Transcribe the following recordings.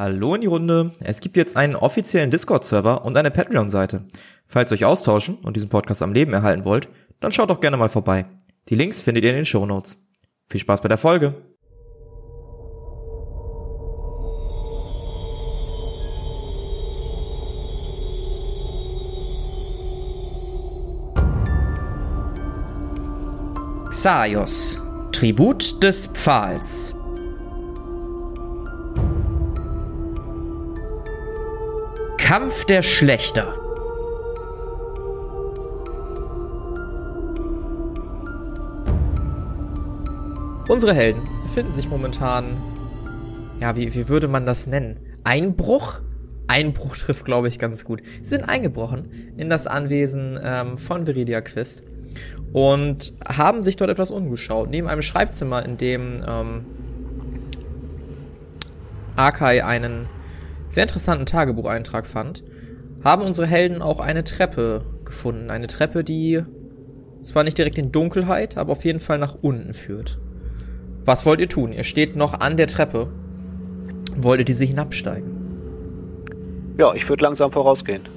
Hallo in die Runde. Es gibt jetzt einen offiziellen Discord-Server und eine Patreon-Seite. Falls ihr euch austauschen und diesen Podcast am Leben erhalten wollt, dann schaut doch gerne mal vorbei. Die Links findet ihr in den Show Notes. Viel Spaß bei der Folge. Xaios, Tribut des Pfahls. Kampf der Schlechter. Unsere Helden befinden sich momentan, ja, wie, wie würde man das nennen? Einbruch? Einbruch trifft, glaube ich, ganz gut. Sie sind eingebrochen in das Anwesen ähm, von Viridia Quist und haben sich dort etwas umgeschaut. Neben einem Schreibzimmer, in dem ähm, Akai einen sehr interessanten Tagebucheintrag fand, haben unsere Helden auch eine Treppe gefunden. Eine Treppe, die zwar nicht direkt in Dunkelheit, aber auf jeden Fall nach unten führt. Was wollt ihr tun? Ihr steht noch an der Treppe. Wollt ihr diese hinabsteigen? Ja, ich würde langsam vorausgehen.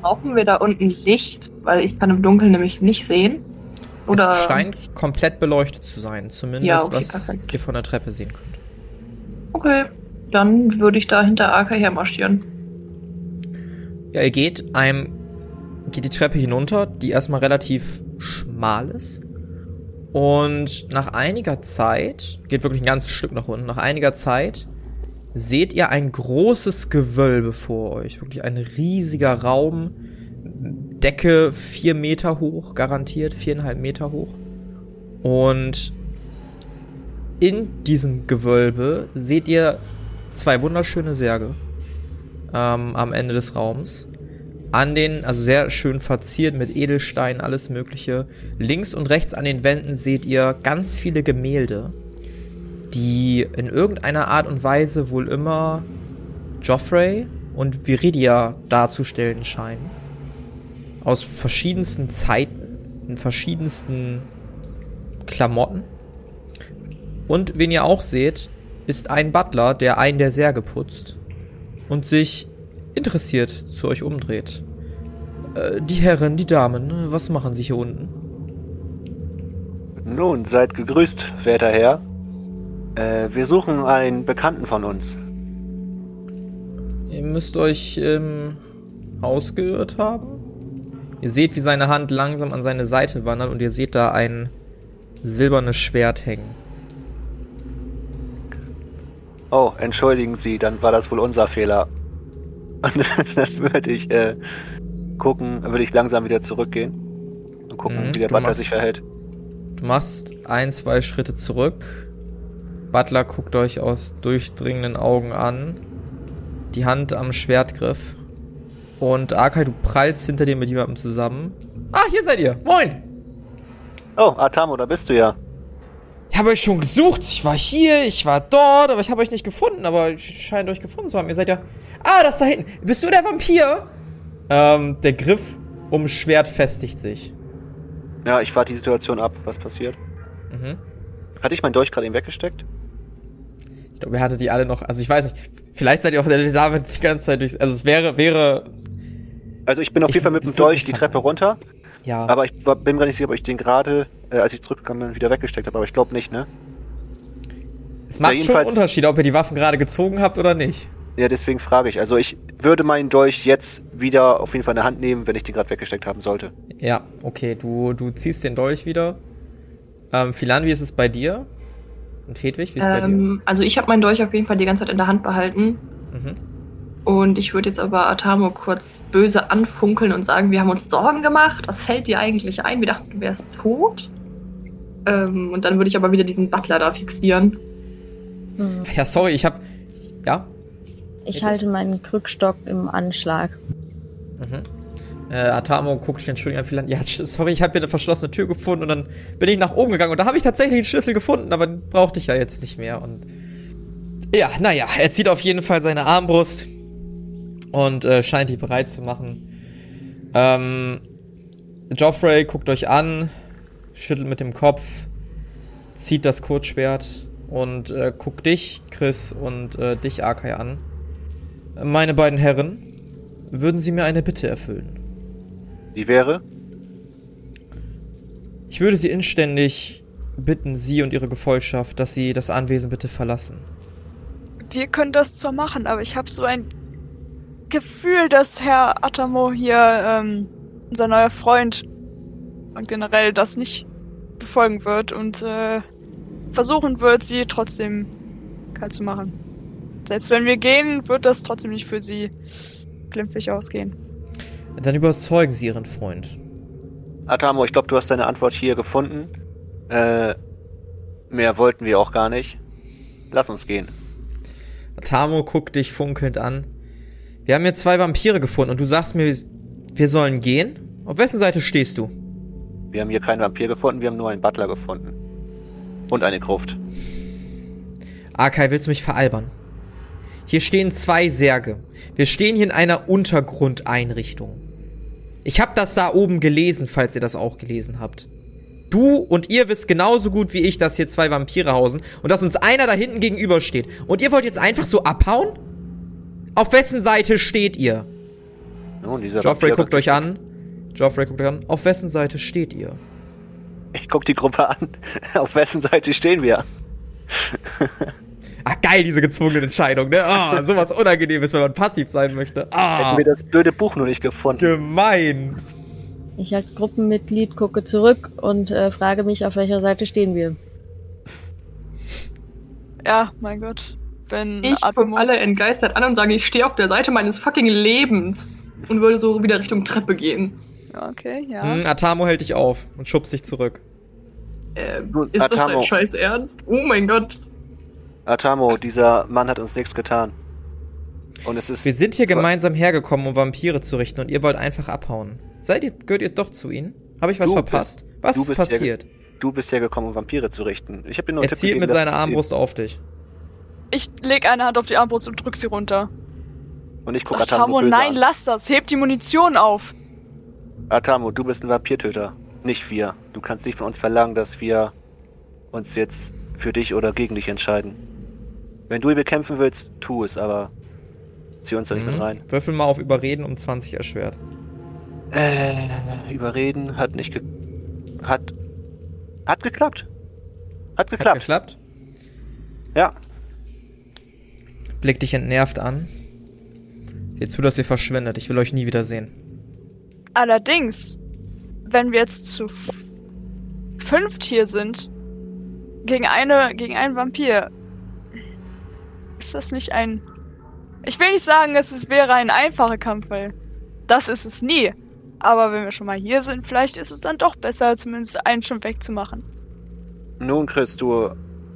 Brauchen wir da unten Licht? Weil ich kann im Dunkeln nämlich nicht sehen. Oder es scheint komplett beleuchtet zu sein, zumindest ja, okay, was perfekt. ihr von der Treppe sehen könnt. Okay, dann würde ich da hinter Aka hermarschieren. Ja, ihr geht einem, geht die Treppe hinunter, die erstmal relativ schmal ist. Und nach einiger Zeit, geht wirklich ein ganzes Stück nach unten, nach einiger Zeit seht ihr ein großes Gewölbe vor euch. Wirklich ein riesiger Raum. Decke vier Meter hoch, garantiert, viereinhalb Meter hoch. Und in diesem Gewölbe seht ihr zwei wunderschöne Särge ähm, am Ende des Raums. An den, also sehr schön verziert mit Edelsteinen, alles mögliche. Links und rechts an den Wänden seht ihr ganz viele Gemälde, die in irgendeiner Art und Weise wohl immer Joffrey und Viridia darzustellen scheinen. Aus verschiedensten Zeiten, in verschiedensten Klamotten. Und wen ihr auch seht, ist ein Butler, der einen der Särge putzt und sich interessiert zu euch umdreht. Äh, die Herren, die Damen, was machen sie hier unten? Nun, seid gegrüßt, werter Herr. Äh, wir suchen einen Bekannten von uns. Ihr müsst euch ähm, ausgeirrt haben. Ihr seht, wie seine Hand langsam an seine Seite wandert und ihr seht da ein silbernes Schwert hängen. Oh, entschuldigen Sie, dann war das wohl unser Fehler. Und das würde ich äh, gucken, würde ich langsam wieder zurückgehen und gucken, mhm, wie der Butler machst, sich verhält. Du machst ein, zwei Schritte zurück. Butler guckt euch aus durchdringenden Augen an. Die Hand am Schwertgriff. Und Arkai, du prallst hinter dir mit jemandem zusammen. Ah, hier seid ihr. Moin! Oh, Atamo, da bist du ja. Ich habe euch schon gesucht. Ich war hier, ich war dort, aber ich habe euch nicht gefunden. Aber ich scheint euch gefunden zu haben. Ihr seid ja. Ah, das da hinten. Bist du der Vampir? Ähm, der Griff ums Schwert festigt sich. Ja, ich warte die Situation ab, was passiert. Mhm. Hatte ich meinen Dolch gerade eben weggesteckt? Ich glaube, ihr hattet die alle noch. Also ich weiß nicht. Vielleicht seid ihr auch der David die ganze Zeit durch. Also es wäre, wäre. Also ich bin auf jeden Fall mit dem Dolch die Treppe runter. Ja. Aber ich bin mir nicht sicher, ob ich den gerade, äh, als ich zurückgekommen bin, wieder weggesteckt habe. Aber ich glaube nicht, ne? Es macht ja, schon einen Unterschied, ob ihr die Waffen gerade gezogen habt oder nicht. Ja, deswegen frage ich. Also ich würde meinen Dolch jetzt wieder auf jeden Fall in der Hand nehmen, wenn ich den gerade weggesteckt haben sollte. Ja, okay. Du, du ziehst den Dolch wieder. Ähm, Philan, wie ist es bei dir? Und Hedwig, wie ist es ähm, bei dir? Ähm, also ich habe meinen Dolch auf jeden Fall die ganze Zeit in der Hand behalten. Mhm. Und ich würde jetzt aber Atamo kurz böse anfunkeln und sagen, wir haben uns Sorgen gemacht. Was fällt dir eigentlich ein? Wir dachten, du wärst tot. Ähm, und dann würde ich aber wieder diesen Butler da fixieren. Hm. Ja, sorry, ich hab. Ja? Ich halte meinen Krückstock im Anschlag. Mhm. Äh, Atamo guckt den Schlüssel an, vielleicht, ja, sorry, ich habe hier eine verschlossene Tür gefunden und dann bin ich nach oben gegangen und da habe ich tatsächlich einen Schlüssel gefunden, aber den brauchte ich ja jetzt nicht mehr und ja, naja, er zieht auf jeden Fall seine Armbrust und äh, scheint die bereit zu machen. Ähm, Joffrey guckt euch an, schüttelt mit dem Kopf, zieht das Kurzschwert und äh, guck dich, Chris, und äh, dich, Akai, an. Meine beiden Herren, würden Sie mir eine Bitte erfüllen? Die wäre? Ich würde Sie inständig bitten, Sie und Ihre Gefolgschaft, dass Sie das Anwesen bitte verlassen. Wir können das zwar machen, aber ich habe so ein Gefühl, dass Herr Atamo hier, ähm, unser neuer Freund, und generell das nicht befolgen wird und äh, versuchen wird, sie trotzdem kalt zu machen. Selbst wenn wir gehen, wird das trotzdem nicht für sie glimpflich ausgehen. Dann überzeugen Sie Ihren Freund. Atamo, ich glaube, du hast deine Antwort hier gefunden. Äh, mehr wollten wir auch gar nicht. Lass uns gehen. Atamo guckt dich funkelnd an. Wir haben hier zwei Vampire gefunden und du sagst mir, wir sollen gehen? Auf wessen Seite stehst du? Wir haben hier keinen Vampir gefunden, wir haben nur einen Butler gefunden. Und eine Gruft. Arkai, willst du mich veralbern? Hier stehen zwei Särge. Wir stehen hier in einer Untergrundeinrichtung. Ich hab das da oben gelesen, falls ihr das auch gelesen habt. Du und ihr wisst genauso gut wie ich, dass hier zwei Vampire hausen und dass uns einer da hinten gegenübersteht. Und ihr wollt jetzt einfach so abhauen? Auf wessen Seite steht ihr? Nun, Joffrey guckt euch an. Joffrey guckt an. Auf wessen Seite steht ihr? Ich guck die Gruppe an. Auf wessen Seite stehen wir? Ach geil, diese gezwungene Entscheidung, ne? Ah, sowas Unangenehmes, wenn man passiv sein möchte. Ah, Hätten wir das blöde Buch nur nicht gefunden. gemein. Ich als Gruppenmitglied gucke zurück und äh, frage mich, auf welcher Seite stehen wir. Ja, mein Gott. Wenn Ich gucke alle entgeistert an und sage, ich stehe auf der Seite meines fucking Lebens. Und würde so wieder Richtung Treppe gehen. Okay, ja. Hm, Atamo hält dich auf und schubst dich zurück. Äh, ist das Atamo. dein scheiß Ernst? Oh mein Gott. Atamo, dieser Mann hat uns nichts getan. Und es ist. Wir sind hier gemeinsam hergekommen, um Vampire zu richten und ihr wollt einfach abhauen. Seid ihr, gehört ihr doch zu ihnen? Habe ich was Du verpasst? bist- was ist bist hier passiert? Du bist hergekommen, um Vampire zu richten. Ich habe dir nur Er einen Tipp zielt mit seiner Armbrust auf dich. Ich leg eine Hand auf die Armbrust und drück sie runter. Und ich gucke Sagt Atamo Hamo, böse nein, an. lass das. Hebt die Munition auf. Atamo, du bist ein Vampirtöter. Nicht wir. Du kannst nicht von uns verlangen, dass wir uns jetzt für dich oder gegen dich entscheiden. Wenn du ihn bekämpfen willst, tu es, aber zieh uns da nicht mit Mhm. rein. Würfel mal auf Überreden um 20 erschwert. Äh, überreden hat nicht ge hat hat geklappt. Hat Hat geklappt. geklappt? ja. Blick dich entnervt an. Seht zu, dass ihr verschwindet. Ich will euch nie wiedersehen. Allerdings, wenn wir jetzt zu fünft hier sind, gegen eine, gegen einen Vampir, ist das nicht ein. Ich will nicht sagen, es wäre ein einfacher Kampf, weil das ist es nie. Aber wenn wir schon mal hier sind, vielleicht ist es dann doch besser, zumindest einen schon wegzumachen. Nun, Chris, du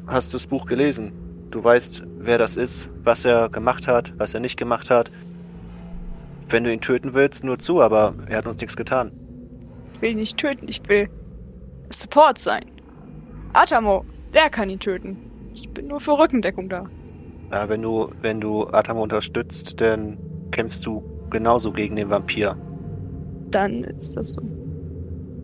hast das Buch gelesen. Du weißt, wer das ist, was er gemacht hat, was er nicht gemacht hat. Wenn du ihn töten willst, nur zu, aber er hat uns nichts getan. Ich will ihn nicht töten, ich will Support sein. Atamo, der kann ihn töten. Ich bin nur für Rückendeckung da. Ja, wenn du, wenn du Atamo unterstützt, dann kämpfst du genauso gegen den Vampir. Dann ist das so.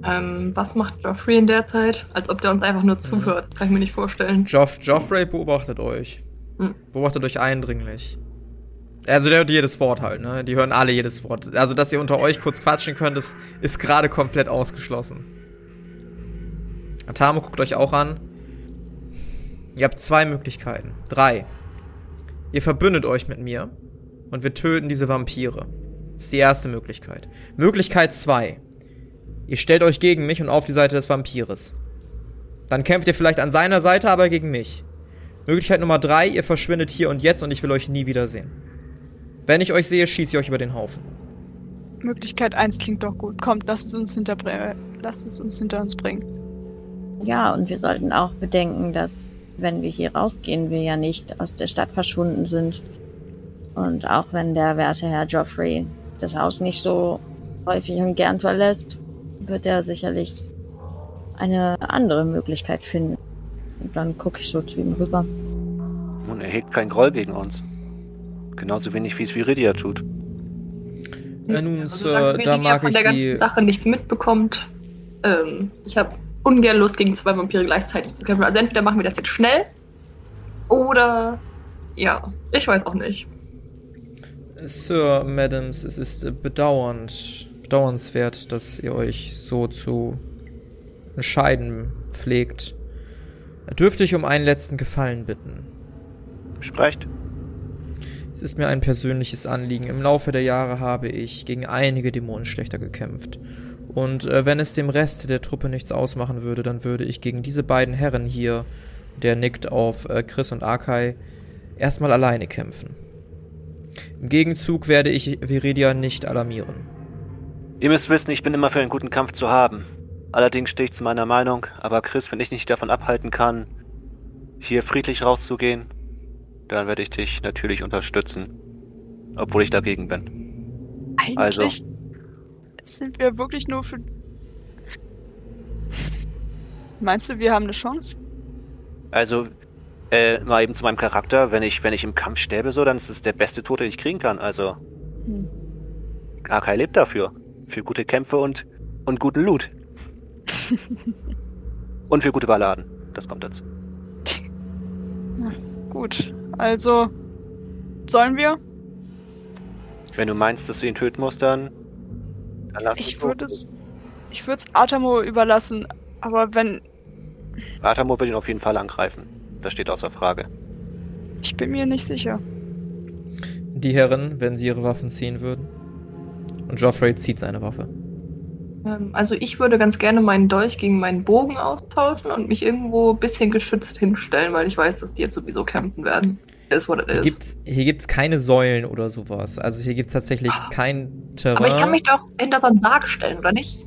Ähm, was macht Joffrey in der Zeit? Als ob der uns einfach nur zuhört. Kann ich mir nicht vorstellen. Joff, Joffrey beobachtet euch. Hm. Beobachtet euch eindringlich. Also der hört jedes Wort halt, ne? Die hören alle jedes Wort. Also, dass ihr unter euch kurz quatschen könnt, ist, ist gerade komplett ausgeschlossen. Atamo guckt euch auch an. Ihr habt zwei Möglichkeiten. Drei. Ihr verbündet euch mit mir und wir töten diese Vampire. Das ist die erste Möglichkeit. Möglichkeit zwei. Ihr stellt euch gegen mich und auf die Seite des Vampires. Dann kämpft ihr vielleicht an seiner Seite, aber gegen mich. Möglichkeit Nummer drei, ihr verschwindet hier und jetzt und ich will euch nie wiedersehen. Wenn ich euch sehe, schieße ich euch über den Haufen. Möglichkeit 1 klingt doch gut. Kommt, lasst es uns hinter, lasst es uns hinter uns bringen. Ja, und wir sollten auch bedenken, dass wenn wir hier rausgehen, wir ja nicht aus der Stadt verschwunden sind. Und auch wenn der werte Herr Joffrey das Haus nicht so häufig und gern verlässt, wird er sicherlich eine andere Möglichkeit finden. Und dann gucke ich so zu ihm rüber. Nun, er hegt keinen Groll gegen uns. Genauso wenig wie es Viridia tut. Ja, nun, Also, äh, da mag von ich der ganzen sie. Sache nichts mitbekommt. Ähm, ich habe ungern Lust, gegen zwei Vampire gleichzeitig zu kämpfen. Also entweder machen wir das jetzt schnell Oder ja, ich weiß auch nicht. Sir, Madams, es ist bedauernd, bedauernswert, dass ihr euch so zu entscheiden pflegt. Dürfte ich um einen letzten Gefallen bitten? Sprecht. Es ist mir ein persönliches Anliegen. Im Laufe der Jahre habe ich gegen einige Dämonenschlechter gekämpft. Und äh, wenn es dem Rest der Truppe nichts ausmachen würde, dann würde ich gegen diese beiden Herren hier, der nickt auf äh, Chris und Akai, erstmal alleine kämpfen. Im Gegenzug werde ich Viridia nicht alarmieren. Ihr müsst wissen, ich bin immer für einen guten Kampf zu haben. Allerdings stehe ich zu meiner Meinung, aber Chris, wenn ich nicht davon abhalten kann, hier friedlich rauszugehen, dann werde ich dich natürlich unterstützen. Obwohl ich dagegen bin. Eigentlich also. sind wir wirklich nur für. Meinst du, wir haben eine Chance? Also, äh, mal eben zu meinem Charakter, wenn ich, wenn ich im Kampf sterbe, so, dann ist es der beste Tod, den ich kriegen kann. Also. Hm. Akai lebt dafür. Für gute Kämpfe und, und guten Loot. und für gute Balladen. Das kommt dazu. Na, gut. Also. Sollen wir? Wenn du meinst, dass du ihn töten musst, dann. dann lass ich würde es. Ich würde es Atamo überlassen, aber wenn. Atamo wird ihn auf jeden Fall angreifen. Das steht außer Frage. Ich bin mir nicht sicher. Die Herren, wenn sie ihre Waffen ziehen würden. Und Joffrey zieht seine Waffe. Ähm, also ich würde ganz gerne meinen Dolch gegen meinen Bogen austauschen und mich irgendwo ein bisschen geschützt hinstellen, weil ich weiß, dass die jetzt sowieso campen werden. Is what it is. Hier gibt's, hier gibt's keine Säulen oder sowas. Also hier gibt's tatsächlich Ach. kein Terrain. Aber ich kann mich doch hinter so einen Sarg stellen, oder nicht?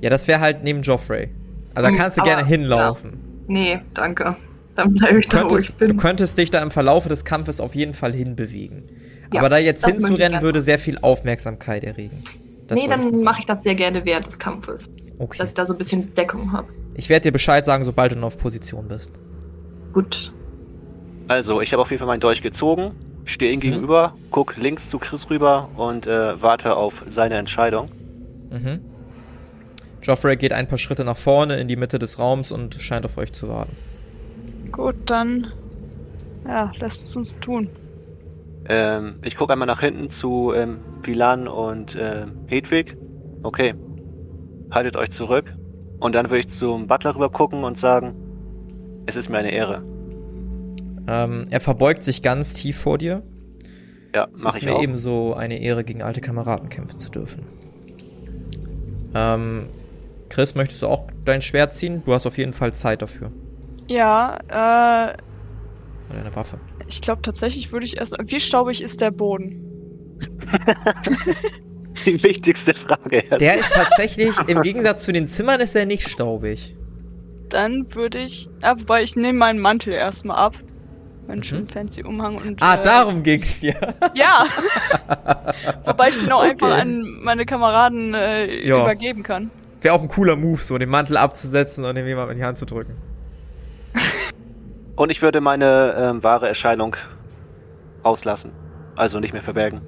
Ja, das wäre halt neben Joffrey. Also da hm, kannst du gerne hinlaufen. Ja. Nee, danke. Dann bleibe ich du da, wo ich bin. Du könntest dich da im Verlaufe des Kampfes auf jeden Fall hinbewegen. Ja, Aber da jetzt hinzurennen, würde sehr viel Aufmerksamkeit erregen. Das nee, dann mache ich das sehr gerne während des Kampfes. Okay. Dass ich da so ein bisschen Deckung habe. Ich werde dir Bescheid sagen, sobald du noch auf Position bist. Gut. Also, ich habe auf jeden Fall meinen Dolch gezogen, stehe ihm mhm. gegenüber, guck links zu Chris rüber und äh, warte auf seine Entscheidung. Mhm. Joffrey geht ein paar Schritte nach vorne in die Mitte des Raums und scheint auf euch zu warten. Gut, dann ja, lasst es uns tun. Ähm, ich gucke einmal nach hinten zu ähm, Pilan und äh, Hedwig. Okay, haltet euch zurück. Und dann würde ich zum Butler rüber gucken und sagen, es ist mir eine Ehre. Ähm, er verbeugt sich ganz tief vor dir. Ja, es mach ist ich mir auch. ebenso eine Ehre, gegen alte Kameraden kämpfen zu dürfen. Ähm, Chris, möchtest du auch dein Schwert ziehen? Du hast auf jeden Fall Zeit dafür. Ja, äh. Oder eine Waffe. Ich glaube tatsächlich würde ich erstmal. Wie staubig ist der Boden? Die wichtigste Frage. Erst. Der ist tatsächlich, im Gegensatz zu den Zimmern, ist er nicht staubig. Dann würde ich. Ah, wobei ich nehme meinen Mantel erstmal ab. Meinen mhm. schönen fancy Umhang und. Ah, äh, darum ging's dir. Ja. wobei ich den auch okay. einfach an meine Kameraden äh, übergeben kann. Wäre auch ein cooler Move, so den Mantel abzusetzen und dem jemand in die Hand zu drücken. Und ich würde meine ähm, wahre Erscheinung auslassen. Also nicht mehr verbergen.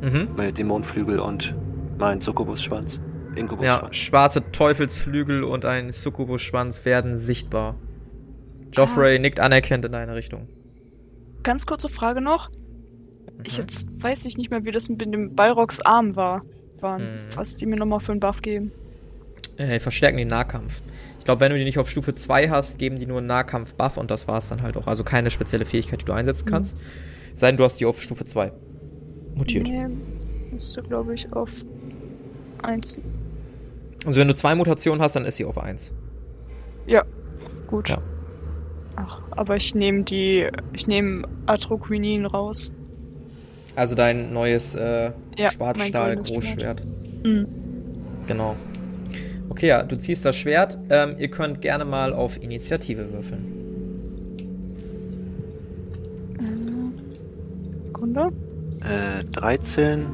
Mhm. Meine Dämonenflügel und mein Succubus-Schwanz. Ja, schwarze Teufelsflügel und ein Succubus-Schwanz werden sichtbar. Joffrey ah. nickt anerkennt in deine Richtung. Ganz kurze Frage noch. Mhm. Ich jetzt weiß ich nicht mehr, wie das mit dem Balrogs Arm war. Waren, mhm. was die mir nochmal für einen Buff geben. Äh, verstärken den Nahkampf. Ich glaube, wenn du die nicht auf Stufe 2 hast, geben die nur einen Nahkampf-Buff und das war's dann halt auch. Also keine spezielle Fähigkeit, die du einsetzen kannst. Mhm. Sei denn, du hast die auf Stufe 2 mutiert. Nee, müsste, glaube ich, auf 1. Also wenn du zwei Mutationen hast, dann ist sie auf 1. Ja, gut. Ja. Ach, aber ich nehme die, ich nehme Atroquinin raus. Also dein neues äh, ja, Schwarzstahl-Großschwert. Mhm. Genau. Okay, ja, du ziehst das Schwert. Ähm, ihr könnt gerne mal auf Initiative würfeln. Sekunde. Äh, 13.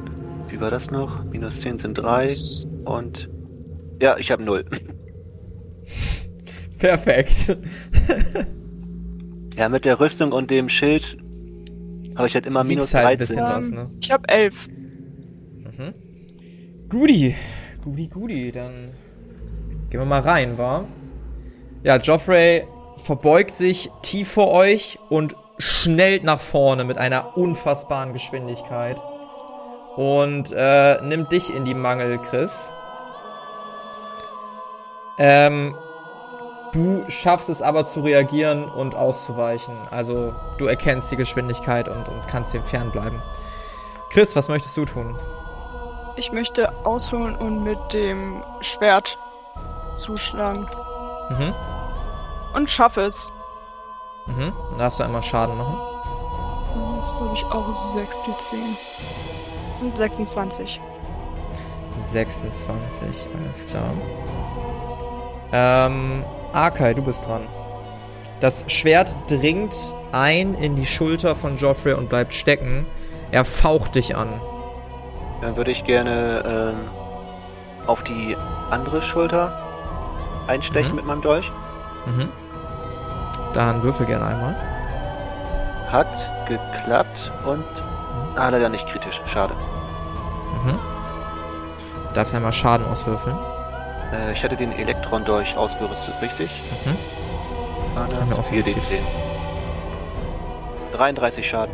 Wie war das noch? Minus 10 sind 3. Und. Ja, ich habe 0. Perfekt. ja, mit der Rüstung und dem Schild habe ich halt immer minus halt 13. Was, ne? Ich habe 11. Mhm. Gudi. Gudi, Gudi, dann Gehen wir mal rein, wa? Ja, Joffrey verbeugt sich tief vor euch und schnellt nach vorne mit einer unfassbaren Geschwindigkeit. Und äh, nimmt dich in die Mangel, Chris. Ähm, du schaffst es aber zu reagieren und auszuweichen. Also du erkennst die Geschwindigkeit und, und kannst dem fernbleiben. Chris, was möchtest du tun? Ich möchte ausholen und mit dem Schwert zuschlagen. Mhm. Und schaffe es. Mhm. Dann darfst du einmal Schaden machen. Das ist, glaube ich, auch 6 D10. Das sind 26. 26, alles klar. Ähm, Arkai, du bist dran. Das Schwert dringt ein in die Schulter von Joffrey und bleibt stecken. Er faucht dich an. Dann würde ich gerne ähm, auf die andere Schulter einstechen Mhm. mit meinem Dolch. Mhm. Dann würfel gerne einmal. Hat geklappt und ah, leider nicht kritisch. Schade. Mhm. Darfst einmal Schaden auswürfeln. Äh, ich hatte den Elektron-Dolch ausgerüstet, richtig? Mhm. Ah, das wir auch so 4d10. 33 Schaden.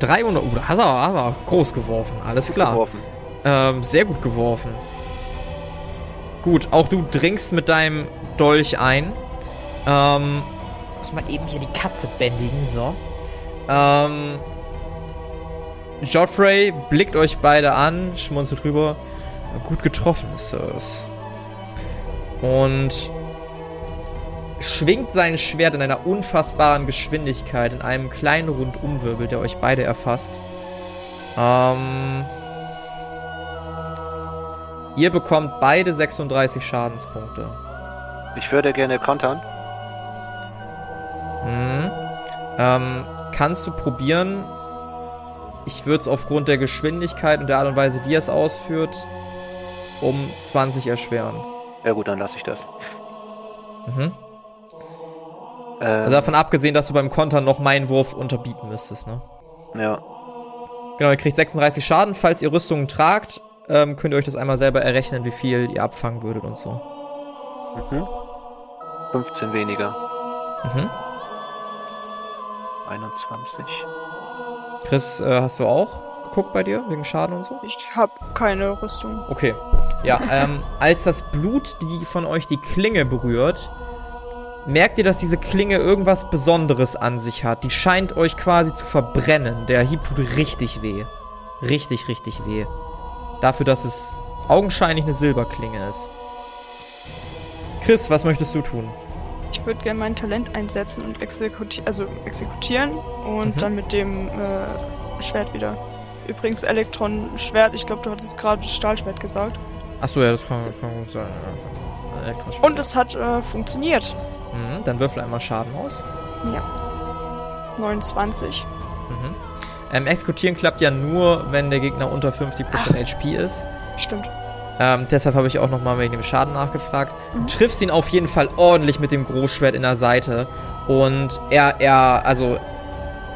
300. Uh, da hast du aber, hast du aber groß geworfen. Alles Gut klar. geworfen. Ähm, sehr gut geworfen. Gut, auch du dringst mit deinem Dolch ein. Ähm, muss mal eben hier die Katze bändigen, so. Ähm, Joffrey blickt euch beide an, schmunzelt rüber. Gut getroffen, Sirs. Und schwingt sein Schwert in einer unfassbaren Geschwindigkeit in einem kleinen Rundumwirbel, der euch beide erfasst. Ähm, ihr bekommt beide 36 Schadenspunkte. Ich würde gerne kontern. Mhm. Ähm, kannst du probieren? Ich würde es aufgrund der Geschwindigkeit und der Art und Weise, wie er es ausführt, um 20 erschweren. Ja gut, dann lasse ich das. Mhm. Ähm, Also davon abgesehen, dass du beim Kontern noch meinen Wurf unterbieten müsstest, ne? ja. Genau, ihr kriegt 36 Schaden. Falls ihr Rüstungen tragt, ähm, könnt ihr euch das einmal selber errechnen, wie viel ihr abfangen würdet und so. Mhm. 15 weniger. Mhm. 21. Chris, äh, hast du auch geguckt bei dir, wegen Schaden und so? Ich habe keine Rüstung. Okay. Ja, ähm, als das Blut, die von euch die Klinge berührt, merkt ihr, dass diese Klinge irgendwas Besonderes an sich hat. Die scheint euch quasi zu verbrennen. Der Hieb tut richtig weh. Richtig, richtig weh. Dafür, dass es augenscheinlich eine Silberklinge ist. Chris, was möchtest du tun? Ich würde gerne mein Talent einsetzen und exekuti also exekutieren und Mhm. dann mit dem äh, Schwert wieder. Übrigens Elektron-Schwert, ich glaube, du hattest gerade Stahlschwert gesagt. Achso, ja, das kann, kann gut sein. Ja. Und es hat äh, funktioniert. Mhm, dann würfel einmal Schaden aus. Ja. 29. Mhm. Ähm, exekutieren klappt ja nur, wenn der Gegner unter 50% HP ist. Stimmt. Ähm, deshalb habe ich auch nochmal wegen dem Schaden nachgefragt. Du Mhm. triffst ihn auf jeden Fall ordentlich mit dem Großschwert in der Seite. Und er, er, also,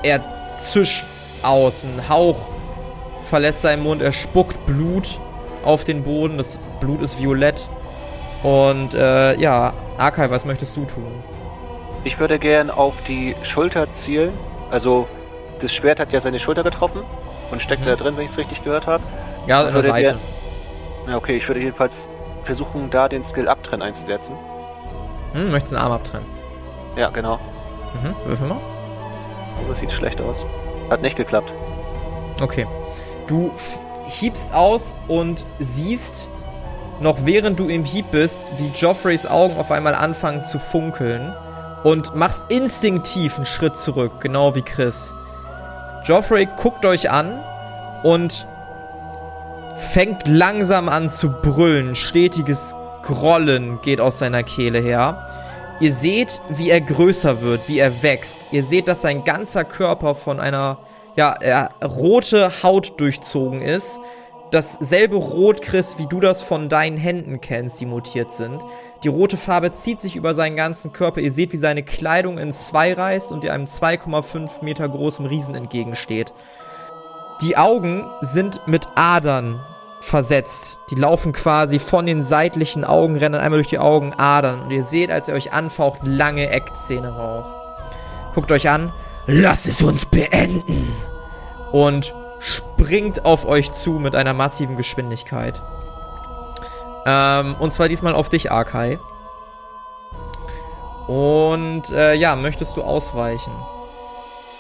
er zischt aus. Ein Hauch verlässt seinen Mund. Er spuckt Blut auf den Boden. Das Blut ist violett. Und, äh, ja, Arkai, was möchtest du tun? Ich würde gern auf die Schulter zielen. Also, das Schwert hat ja seine Schulter getroffen und steckt Mhm. da drin, wenn ich es richtig gehört habe. Ja, an der Seite. Ja, okay, ich würde jedenfalls versuchen, da den Skill Abtrennen einzusetzen. Hm, möchtest einen Arm abtrennen? Ja, genau. Mhm, würfel mal. Oh, das sieht schlecht aus. Hat nicht geklappt. Okay. Du hiebst aus und siehst, noch während du im Hieb bist, wie Joffreys Augen auf einmal anfangen zu funkeln und machst instinktiv einen Schritt zurück, genau wie Chris. Joffrey guckt euch an und fängt langsam an zu brüllen. Stetiges Grollen geht aus seiner Kehle her. Ihr seht, wie er größer wird, wie er wächst. Ihr seht, dass sein ganzer Körper von einer ja, rote Haut durchzogen ist. Dasselbe Rot, Chris, wie du das von deinen Händen kennst, die mutiert sind. Die rote Farbe zieht sich über seinen ganzen Körper. Ihr seht, wie seine Kleidung in zwei reißt und ihr einem 2,5 Meter großen Riesen entgegensteht. Die Augen sind mit Adern versetzt. Die laufen quasi von den seitlichen Augenrändern einmal durch die Augenadern. Und ihr seht, als er euch anfaucht, lange Eckzähne Rauch. Guckt euch an. Lass es uns beenden! Und springt auf euch zu mit einer massiven Geschwindigkeit. Ähm, und zwar diesmal auf dich, Arkai. Und äh, ja, möchtest du ausweichen?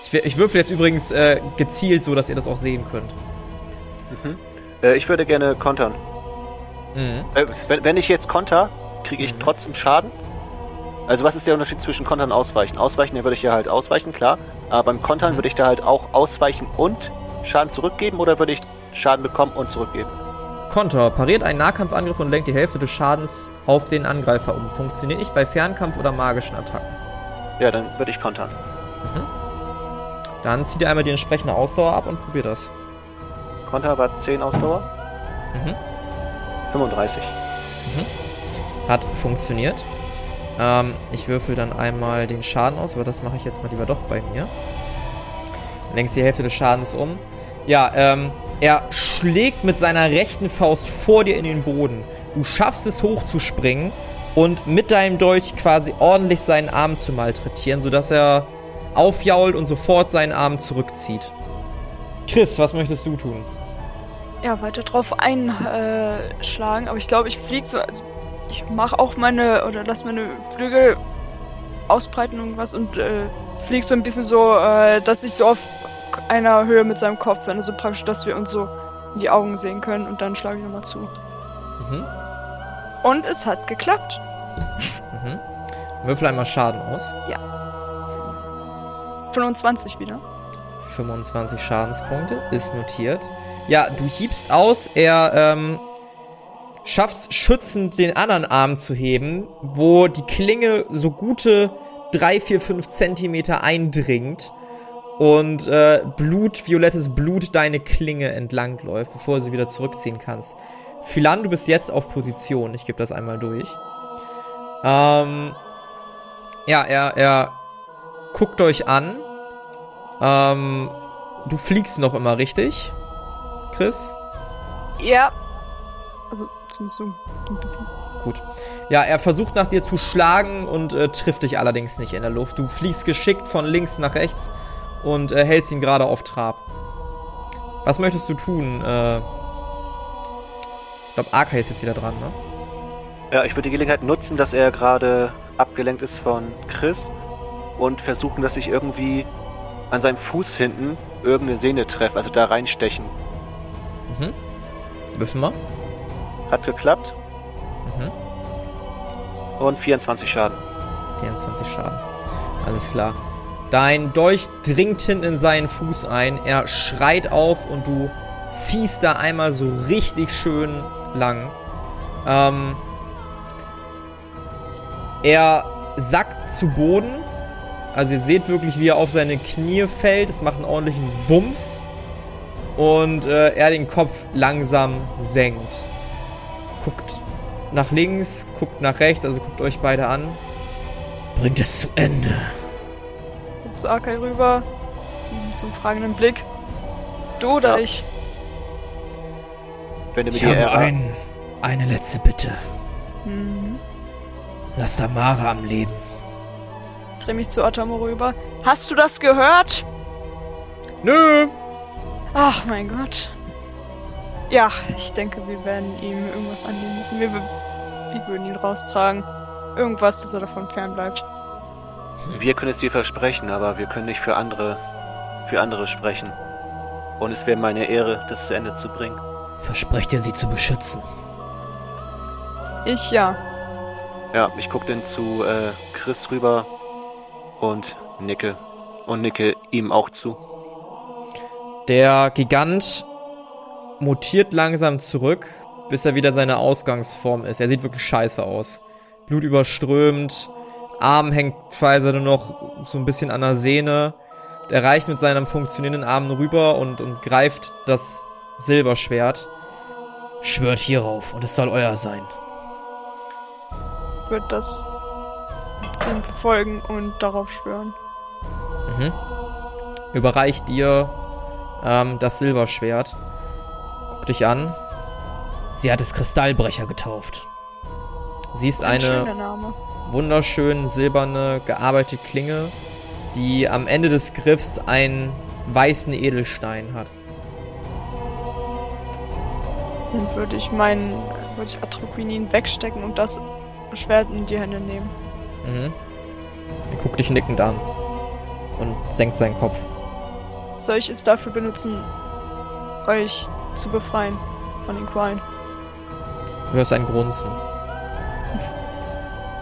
Ich, ich würfel jetzt übrigens äh, gezielt so, dass ihr das auch sehen könnt. Mhm. Äh, ich würde gerne kontern. Mhm. Äh, wenn, wenn, ich jetzt konter, kriege ich mhm. trotzdem Schaden? Also was ist der Unterschied zwischen kontern und ausweichen? Ausweichen, da würde ich ja halt ausweichen, klar. Aber beim kontern mhm. würde ich da halt auch ausweichen und Schaden zurückgeben oder würde ich Schaden bekommen und zurückgeben? Konter. Pariert einen Nahkampfangriff und lenkt die Hälfte des Schadens auf den Angreifer um. Funktioniert nicht bei Fernkampf oder magischen Attacken. Ja, dann würde ich kontern. Mhm. Dann zieht ihr einmal die entsprechende Ausdauer ab und probiert das. Konter war 10 Ausdauer. Mhm. 35. Mhm. Hat funktioniert. Ähm, ich würfel dann einmal den Schaden aus, aber das mache ich jetzt mal lieber doch bei mir. Längst die Hälfte des Schadens um. Ja, ähm, er schlägt mit seiner rechten Faust vor dir in den Boden. Du schaffst es hochzuspringen und mit deinem Dolch quasi ordentlich seinen Arm zu malträtieren, sodass er aufjault und sofort seinen Arm zurückzieht. Chris, was möchtest du tun? Ja, weiter drauf einschlagen, aber ich glaube, ich fliege so, also ich mache auch meine, oder lass meine Flügel ausbreiten irgendwas und äh, flieg so ein bisschen so, äh, dass ich so auf einer Höhe mit seinem Kopf bin, also praktisch, dass wir uns so in die Augen sehen können und dann schlage ich nochmal zu. Mhm. Und es hat geklappt. Mhm. Würfel einmal Schaden aus. Ja. 25 wieder. 25 Schadenspunkte, ist notiert. Ja, du hiebst aus, er ähm, schafft schützend den anderen Arm zu heben, wo die Klinge so gute 3, 4, 5 Zentimeter eindringt und äh, Blut, violettes Blut deine Klinge entlang läuft, bevor du sie wieder zurückziehen kannst. Philan, du bist jetzt auf Position. Ich gebe das einmal durch. Ähm, ja, er, er guckt euch an. Ähm, du fliegst noch immer, richtig? Chris? Ja. Also, zumindest so ein bisschen. Gut. Ja, er versucht nach dir zu schlagen und äh, trifft dich allerdings nicht in der Luft. Du fliegst geschickt von links nach rechts und äh, hältst ihn gerade auf Trab. Was möchtest du tun? Äh, ich glaube, Arkai ist jetzt wieder dran, ne? Ja, ich würde die Gelegenheit nutzen, dass er gerade abgelenkt ist von Chris und versuchen, dass ich irgendwie an seinem Fuß hinten irgendeine Sehne treffe, also da reinstechen. Mhm. Wissen wir. Hat geklappt. Mhm. Und 24 Schaden. 24 Schaden. Alles klar. Dein Dolch dringt hinten in seinen Fuß ein. Er schreit auf und du ziehst da einmal so richtig schön lang. Ähm, er sackt zu Boden. Also ihr seht wirklich, wie er auf seine Knie fällt. Es macht einen ordentlichen Wumms. Und äh, er den Kopf langsam senkt. Guckt nach links, guckt nach rechts, also guckt euch beide an. Bringt es zu Ende zu Arkai rüber, zum, zum fragenden Blick. Du oder ja. ich? Ich habe ein, eine letzte Bitte. Mhm. Lass Tamara am Leben. Dreh mich zu Atamo rüber. Hast du das gehört? Nö. Ach mein Gott. Ja, ich denke, wir werden ihm irgendwas annehmen müssen. Wir, wir würden ihn raustragen. Irgendwas, dass er davon fernbleibt. Wir können es dir versprechen, aber wir können nicht für andere, für andere sprechen. Und es wäre meine Ehre, das zu Ende zu bringen. Versprecht ihr sie zu beschützen? Ich ja. Ja, ich gucke dann zu äh, Chris rüber und nicke. Und nicke ihm auch zu. Der Gigant mutiert langsam zurück, bis er wieder seine Ausgangsform ist. Er sieht wirklich scheiße aus. Blut überströmt, Arm hängt Pfizer nur noch so ein bisschen an der Sehne. Er reicht mit seinem funktionierenden Arm rüber und, und greift das Silberschwert. Schwört hierauf und es soll euer sein. Wird das dem befolgen und darauf schwören. Mhm. Überreicht dir ähm, das Silberschwert. Guck dich an. Sie hat es Kristallbrecher getauft. Sie ist Ein eine schöner Name. Wunderschön silberne, gearbeitete Klinge, die am Ende des Griffs einen weißen Edelstein hat. Dann würde ich meinen, würde ich Atroquinin wegstecken und das Schwert in die Hände nehmen. Mhm. Er guckt dich nickend an und senkt seinen Kopf. Soll ich es dafür benutzen, euch zu befreien von den Qualen? Du hörst ein Grunzen.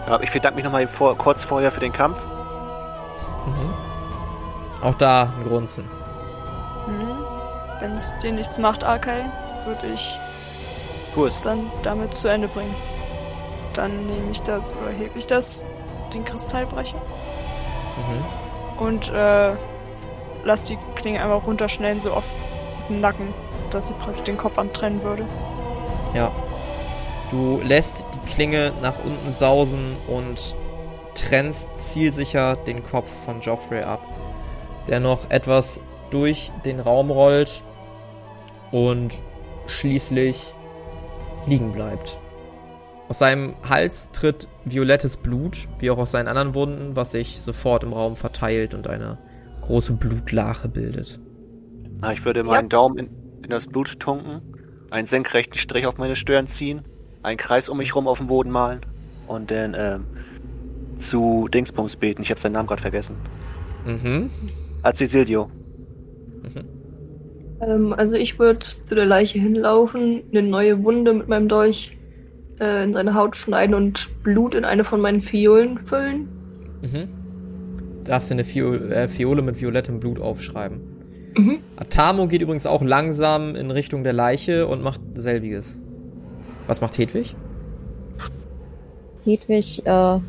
Ja, ich bedanke mich nochmal vor, kurz vorher für den Kampf. Mhm. Auch da ein Grunzen. Hm. Wenn es dir nichts macht, Arkai, würde ich Tu es dann damit zu Ende bringen. Dann nehme ich das, oder hebe ich das, den Kristallbrecher, Mhm. und äh, lass die Klinge einfach runterschnellen, so auf, auf den Nacken, dass sie praktisch den Kopf antrennen würde. Ja. Du lässt die Klinge nach unten sausen und trennst zielsicher den Kopf von Joffrey ab, der noch etwas durch den Raum rollt und schließlich liegen bleibt. Aus seinem Hals tritt violettes Blut, wie auch aus seinen anderen Wunden, was sich sofort im Raum verteilt und eine große Blutlache bildet. Na, ich würde meinen Daumen in, in das Blut tunken, einen senkrechten Strich auf meine Stirn ziehen, einen Kreis um mich rum auf dem Boden malen und dann ähm, zu Dingsbums beten. Ich habe seinen Namen gerade vergessen. Mhm. Azisilio. Ähm, also ich würde zu der Leiche hinlaufen, eine neue Wunde mit meinem Dolch äh, in seine Haut schneiden und Blut in eine von meinen Fiolen füllen. Mhm. Darfst du eine Fiol äh, Fiole mit violettem Blut aufschreiben. Mhm. Atamo geht übrigens auch langsam in Richtung der Leiche und macht selbiges. Was macht Hedwig? Hedwig äh,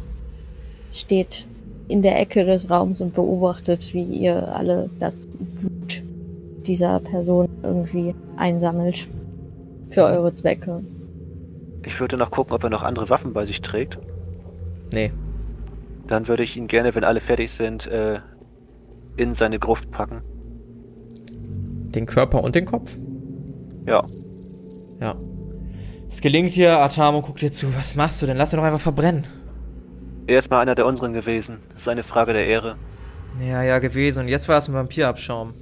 steht in der Ecke des Raums und beobachtet, wie ihr alle das Blut dieser Person irgendwie einsammelt. Für eure Zwecke. Ich würde noch gucken, ob er noch andere Waffen bei sich trägt. Nee. Dann würde ich ihn gerne, wenn alle fertig sind, äh, in seine Gruft packen. Den Körper und den Kopf? Ja. Ja. Es gelingt dir, Atamo guckt dir zu. Was machst du denn? Lass ihn doch einfach verbrennen. Er ist mal einer der unseren gewesen. Das ist eine Frage der Ehre. Ja, ja, gewesen. Und jetzt war es ein Vampirabschaum.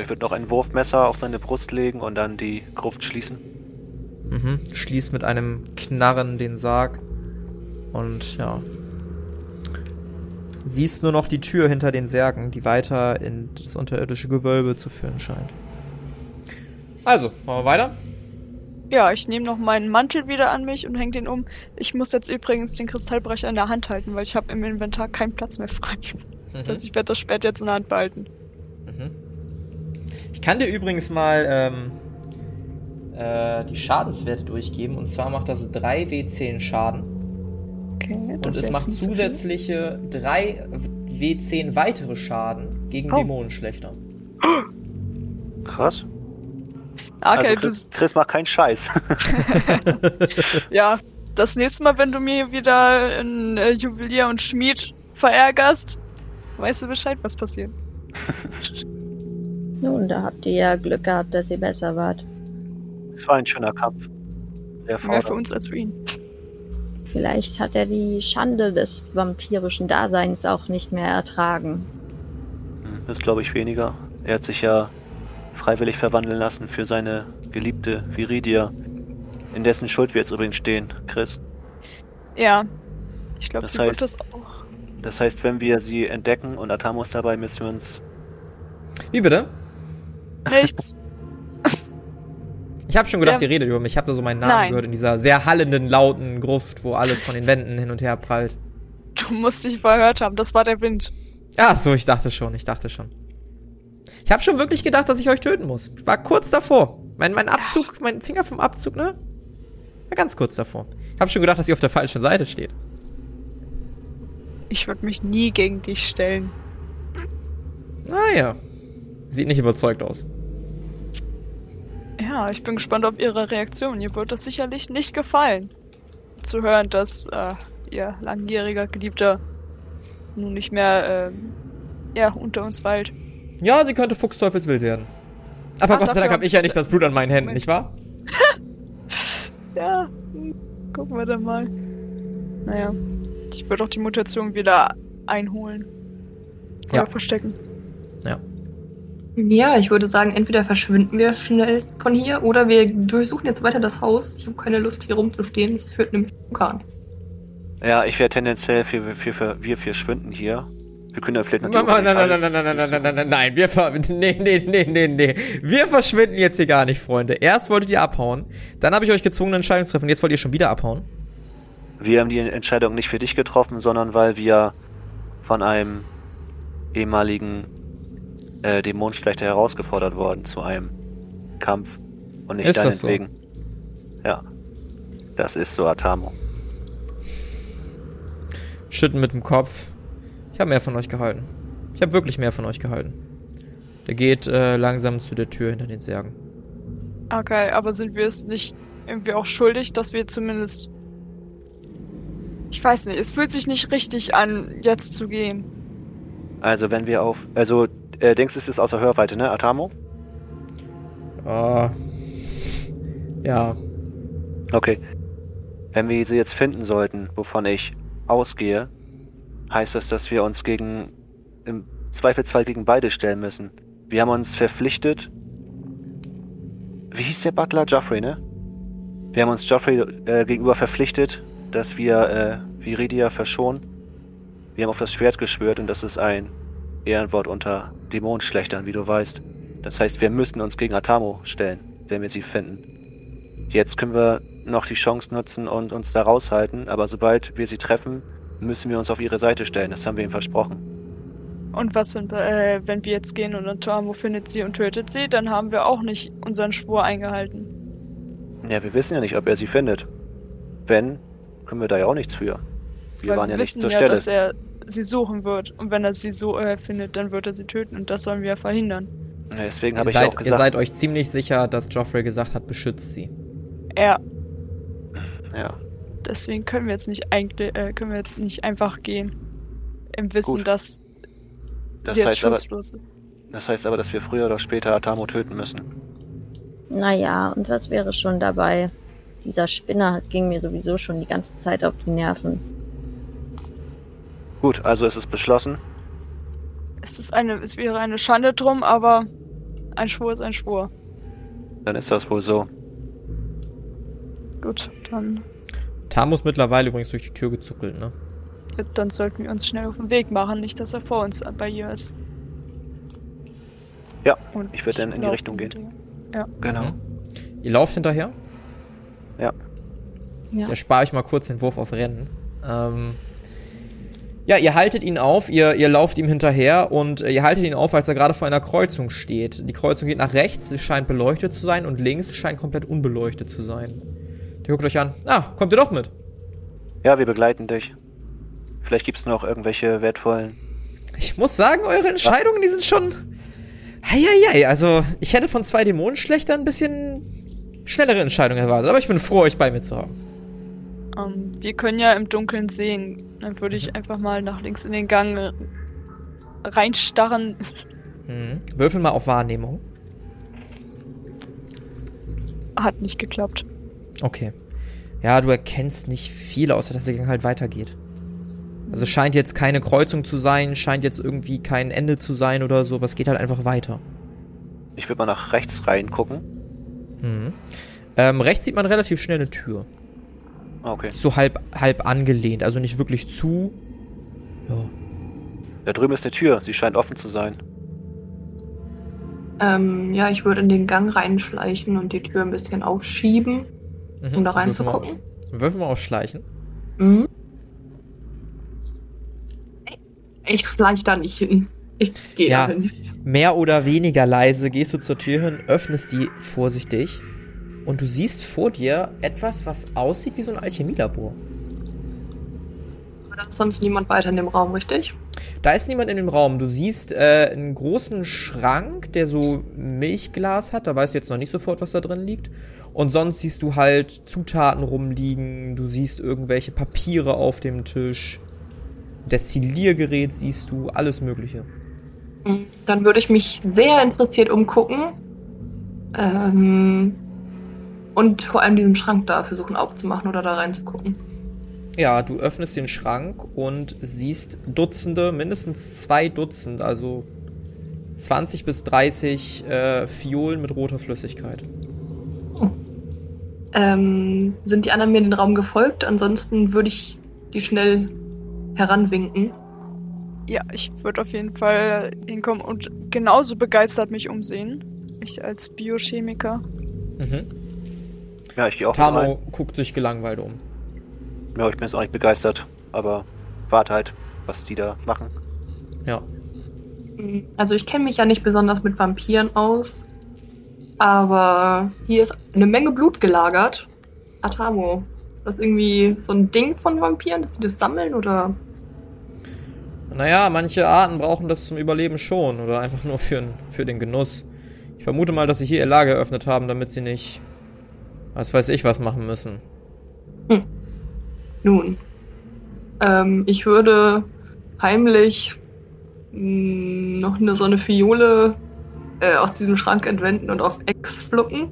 Ich würde noch ein Wurfmesser auf seine Brust legen und dann die Gruft schließen. Mhm. Schließt mit einem Knarren den Sarg. Und ja. Siehst nur noch die Tür hinter den Särgen, die weiter in das unterirdische Gewölbe zu führen scheint. Also, machen wir weiter? Ja, ich nehme noch meinen Mantel wieder an mich und hänge den um. Ich muss jetzt übrigens den Kristallbrecher in der Hand halten, weil ich habe im Inventar keinen Platz mehr frei. Das heißt, ich werde das Schwert jetzt in der Hand behalten. Mhm. Ich kann dir übrigens mal ähm, äh, die Schadenswerte durchgeben. Und zwar macht das 3 W10 Schaden. Okay, Und das ist es jetzt macht so zusätzliche 3 W10 weitere Schaden gegen Oh. Dämonenschlechter. Krass. Ah, Okay, also Chris, Chris macht keinen Scheiß. ja, das nächste Mal, wenn du mir wieder ein äh, Juwelier und Schmied verärgerst, weißt du Bescheid, was passiert. Nun, da habt ihr ja Glück gehabt, dass ihr besser wart. Es war ein schöner Kampf. Sehr Mehr für uns als für ihn. Vielleicht hat er die Schande des vampirischen Daseins auch nicht mehr ertragen. Hm, Das glaube ich weniger. Er hat sich ja freiwillig verwandeln lassen für seine geliebte Viridia. In dessen Schuld wir jetzt übrigens stehen, Chris. Ja. Ich glaube, Das sie heißt- wird das auch. Das heißt, wenn wir sie entdecken und Atamos dabei, müssen wir uns. Wie bitte? Nichts. Ich habe schon gedacht, Ja. ihr redet über mich. Ich habe da so meinen Namen Nein. gehört in dieser sehr hallenden, lauten Gruft, wo alles von den Wänden hin und her prallt. Du musst dich verhört haben. Das war der Wind. Ja, so, ich dachte schon, ich dachte schon. Ich habe schon wirklich gedacht, dass ich euch töten muss. Ich war kurz davor. Mein, mein Abzug, mein Finger vom Abzug, ne? War ganz kurz davor. Ich habe schon gedacht, dass ihr auf der falschen Seite steht. Ich würde mich nie gegen dich stellen. Naja. Sieht nicht überzeugt aus. Ja, ich bin gespannt auf ihre Reaktion. Ihr wird das sicherlich nicht gefallen. Zu hören, dass äh, ihr langjähriger Geliebter nun nicht mehr ähm, ja, unter uns weilt. Ja, sie könnte fuchsteufelswild werden. Aber Ach, Gott sei Dank hab habe ich ja ich- nicht das Blut an meinen Händen, Moment. nicht wahr? Ja, gucken wir dann mal. Naja, ich würde auch die Mutation wieder einholen. Oder Ja. verstecken. Ja, ich würde sagen, entweder verschwinden wir schnell von hier oder wir durchsuchen jetzt weiter das Haus. Ich habe keine Lust, hier rumzustehen. Das führt nämlich zum Kahn. Ja, ich wäre tendenziell für, für, für wir verschwinden hier. Wir können ja vielleicht Nein, nein, nein, nein, nein, nein, nein, nein, nein, nein, nein, wir ver nee, nee, nee, nee, nee. Wir verschwinden jetzt hier gar nicht, Freunde. Erst wolltet ihr abhauen, dann habe ich euch gezwungen, eine Entscheidung zu treffen, jetzt wollt ihr schon wieder abhauen. Wir haben die Entscheidung nicht für dich getroffen, sondern weil wir von einem ehemaligen äh, Dämonenschlechter herausgefordert worden zu einem Kampf und nicht Ist das so? deinetwegen. Ja. Das ist so Atamo. Schütten mit dem Kopf. Ich habe mehr von euch gehalten. Ich habe wirklich mehr von euch gehalten. Der geht äh, langsam zu der Tür hinter den Särgen. Okay, aber sind wir es nicht irgendwie auch schuldig, dass wir zumindest. Ich weiß nicht, es fühlt sich nicht richtig an, jetzt zu gehen. Also wenn wir auf. Also, äh, denkst du, es ist außer Hörweite, ne, Atamo? Oh. Ja. Okay. Wenn wir sie jetzt finden sollten, wovon ich ausgehe, heißt das, dass wir uns gegen im Zweifelsfall gegen beide stellen müssen. Wir haben uns verpflichtet. Wie hieß der Butler? Joffrey, ne? Wir haben uns Joffrey äh, gegenüber verpflichtet, dass wir äh, Viridia verschonen. Wir haben auf das Schwert geschwört und das ist ein Ehrenwort unter Dämonenschlechtern, wie du weißt. Das heißt, wir müssen uns gegen Atamo stellen, wenn wir sie finden. Jetzt können wir noch die Chance nutzen und uns da raushalten, aber sobald wir sie treffen, müssen wir uns auf ihre Seite stellen. Das haben wir ihm versprochen. Und was, wenn, äh, wenn wir jetzt gehen und Antamo findet sie und tötet sie, dann haben wir auch nicht unseren Schwur eingehalten. Ja, wir wissen ja nicht, ob er sie findet. Wenn, können wir da ja auch nichts für. Wir Weil waren wir ja nicht wissen zur ja, Stelle. dass er sie suchen wird. Und wenn er sie so äh, findet, dann wird er sie töten. Und das sollen wir verhindern. Ja, deswegen Ihr habe ich auch seid, ihr gesagt. seid euch ziemlich sicher, dass Joffrey gesagt hat, beschützt sie. Ja, ja. Deswegen können wir jetzt nicht eigentlich, äh, können wir jetzt nicht einfach gehen. Im Wissen, Gut. dass Das sie jetzt heißt, aber, schutzlos ist. das heißt aber, dass wir früher oder später Atamo töten müssen. Naja, und was wäre schon dabei? Dieser Spinner hat- ging mir sowieso schon die ganze Zeit auf die Nerven. Gut, also ist es beschlossen. Es ist eine, es wäre eine Schande drum, aber ein Schwur ist ein Schwur. Dann ist das wohl so. Gut, dann, Tam ist mittlerweile übrigens durch die Tür gezuckelt, ne? dann sollten wir uns schnell auf den Weg machen, nicht, dass er vor uns bei ihr ist. Ja, Und ich würde dann in die Richtung gehen. hinterher. Genau. Mhm. Ihr lauft hinterher? Ja. Ja. Ich erspare euch mal kurz den Wurf auf Rennen. Ähm, ja, ihr haltet ihn auf, ihr, ihr lauft ihm hinterher und äh, ihr haltet ihn auf, als er gerade vor einer Kreuzung steht. Die Kreuzung geht nach rechts, sie scheint beleuchtet zu sein und links scheint komplett unbeleuchtet zu sein. Guckt euch an. Ah, kommt ihr doch mit? Ja, wir begleiten dich. Vielleicht gibt's noch irgendwelche wertvollen. Ich muss sagen, eure Entscheidungen, die sind schon. Heieiei, also ich hätte von zwei Dämonenschlechtern ein bisschen schnellere Entscheidungen erwartet, aber ich bin froh, euch bei mir zu haben. Ähm, wir können ja im Dunkeln sehen. Dann würde Mhm. ich einfach mal nach links in den Gang reinstarren. Mhm. Würfel mal auf Wahrnehmung. Hat nicht geklappt. Okay. Ja, du erkennst nicht viel, außer dass der Gang halt weitergeht. Also es scheint jetzt keine Kreuzung zu sein, scheint jetzt irgendwie kein Ende zu sein oder so, aber es geht halt einfach weiter. Ich würde mal nach rechts reingucken. Mhm. Ähm, rechts sieht man relativ schnell eine Tür. Ah, Okay. So halb, halb angelehnt, also nicht wirklich zu. Ja. Da drüben ist eine Tür. Sie scheint offen zu sein. Ähm, ja, ich würde in den Gang reinschleichen und die Tür ein bisschen aufschieben, Mhm. um da reinzugucken. Würfel mal auf Schleichen. Mhm. Ich schleich da nicht hin. Ich gehe Ja. da hin. Mehr oder weniger leise gehst du zur Tür hin, öffnest die vorsichtig und du siehst vor dir etwas, was aussieht wie so ein Alchemielabor. Aber da ist sonst niemand weiter in dem Raum, richtig? Da ist niemand in dem Raum. Du siehst äh, einen großen Schrank, der so Milchglas hat. Da weißt du jetzt noch nicht sofort, was da drin liegt. Und sonst siehst du halt Zutaten rumliegen. Du siehst irgendwelche Papiere auf dem Tisch. Destilliergerät siehst du, alles Mögliche. Dann würde ich mich sehr interessiert umgucken. Ähm, Und vor allem diesen Schrank da versuchen aufzumachen oder da reinzugucken. Ja, du öffnest den Schrank und siehst Dutzende, mindestens zwei Dutzend, also 20 bis 30 äh, Fiolen mit roter Flüssigkeit. Ähm, sind die anderen mir in den Raum gefolgt? Ansonsten würde ich die schnell heranwinken. Ja, ich würde auf jeden Fall hinkommen und genauso begeistert mich umsehen. Ich als Biochemiker. Mhm. Ja, ich gehe auch Tamo rein. guckt sich gelangweilt um. Ja, ich bin jetzt auch nicht begeistert, aber warte halt, was die da machen. Ja. Also ich kenne mich ja nicht besonders mit Vampiren aus, aber hier ist eine Menge Blut gelagert. Atamo, ist das irgendwie so ein Ding von Vampiren, dass sie das sammeln oder? Naja, manche Arten brauchen das zum Überleben schon oder einfach nur für, für den Genuss. Ich vermute mal, dass sie hier ihr Lager eröffnet haben, damit sie nicht, was weiß ich, was machen müssen. Nun, ähm, ich würde heimlich mh, noch eine so eine Fiole äh, aus diesem Schrank entwenden und auf Ex pflücken.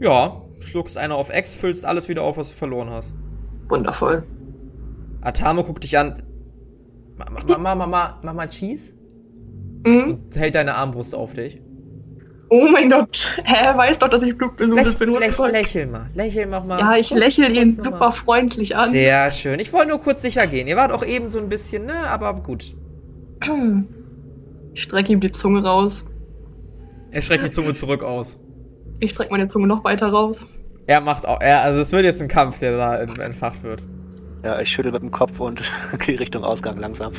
Ja, schluckst eine auf Ex, füllst alles wieder auf, was du verloren hast. Wundervoll. Atamo guckt dich an. Mama, Mama, Mama, Mama Cheese? Mhm. Und hält deine Armbrust auf dich. Oh mein Gott, er weiß doch, dass ich blutbesudelt Läch, bin. läch, lächel mal, lächel mach mal. Ja, ich lächle ihn super nochmal. freundlich an. Sehr schön. Ich wollte nur kurz sicher gehen. Ihr wart auch eben so ein bisschen, ne, aber gut. Ich strecke ihm die Zunge raus. Er streckt die Zunge zurück aus. Ich strecke meine Zunge noch weiter raus. Er macht auch, er, also es wird jetzt ein Kampf, der da ent- entfacht wird. Ja, ich schüttel mit dem Kopf und gehe Richtung Ausgang langsam.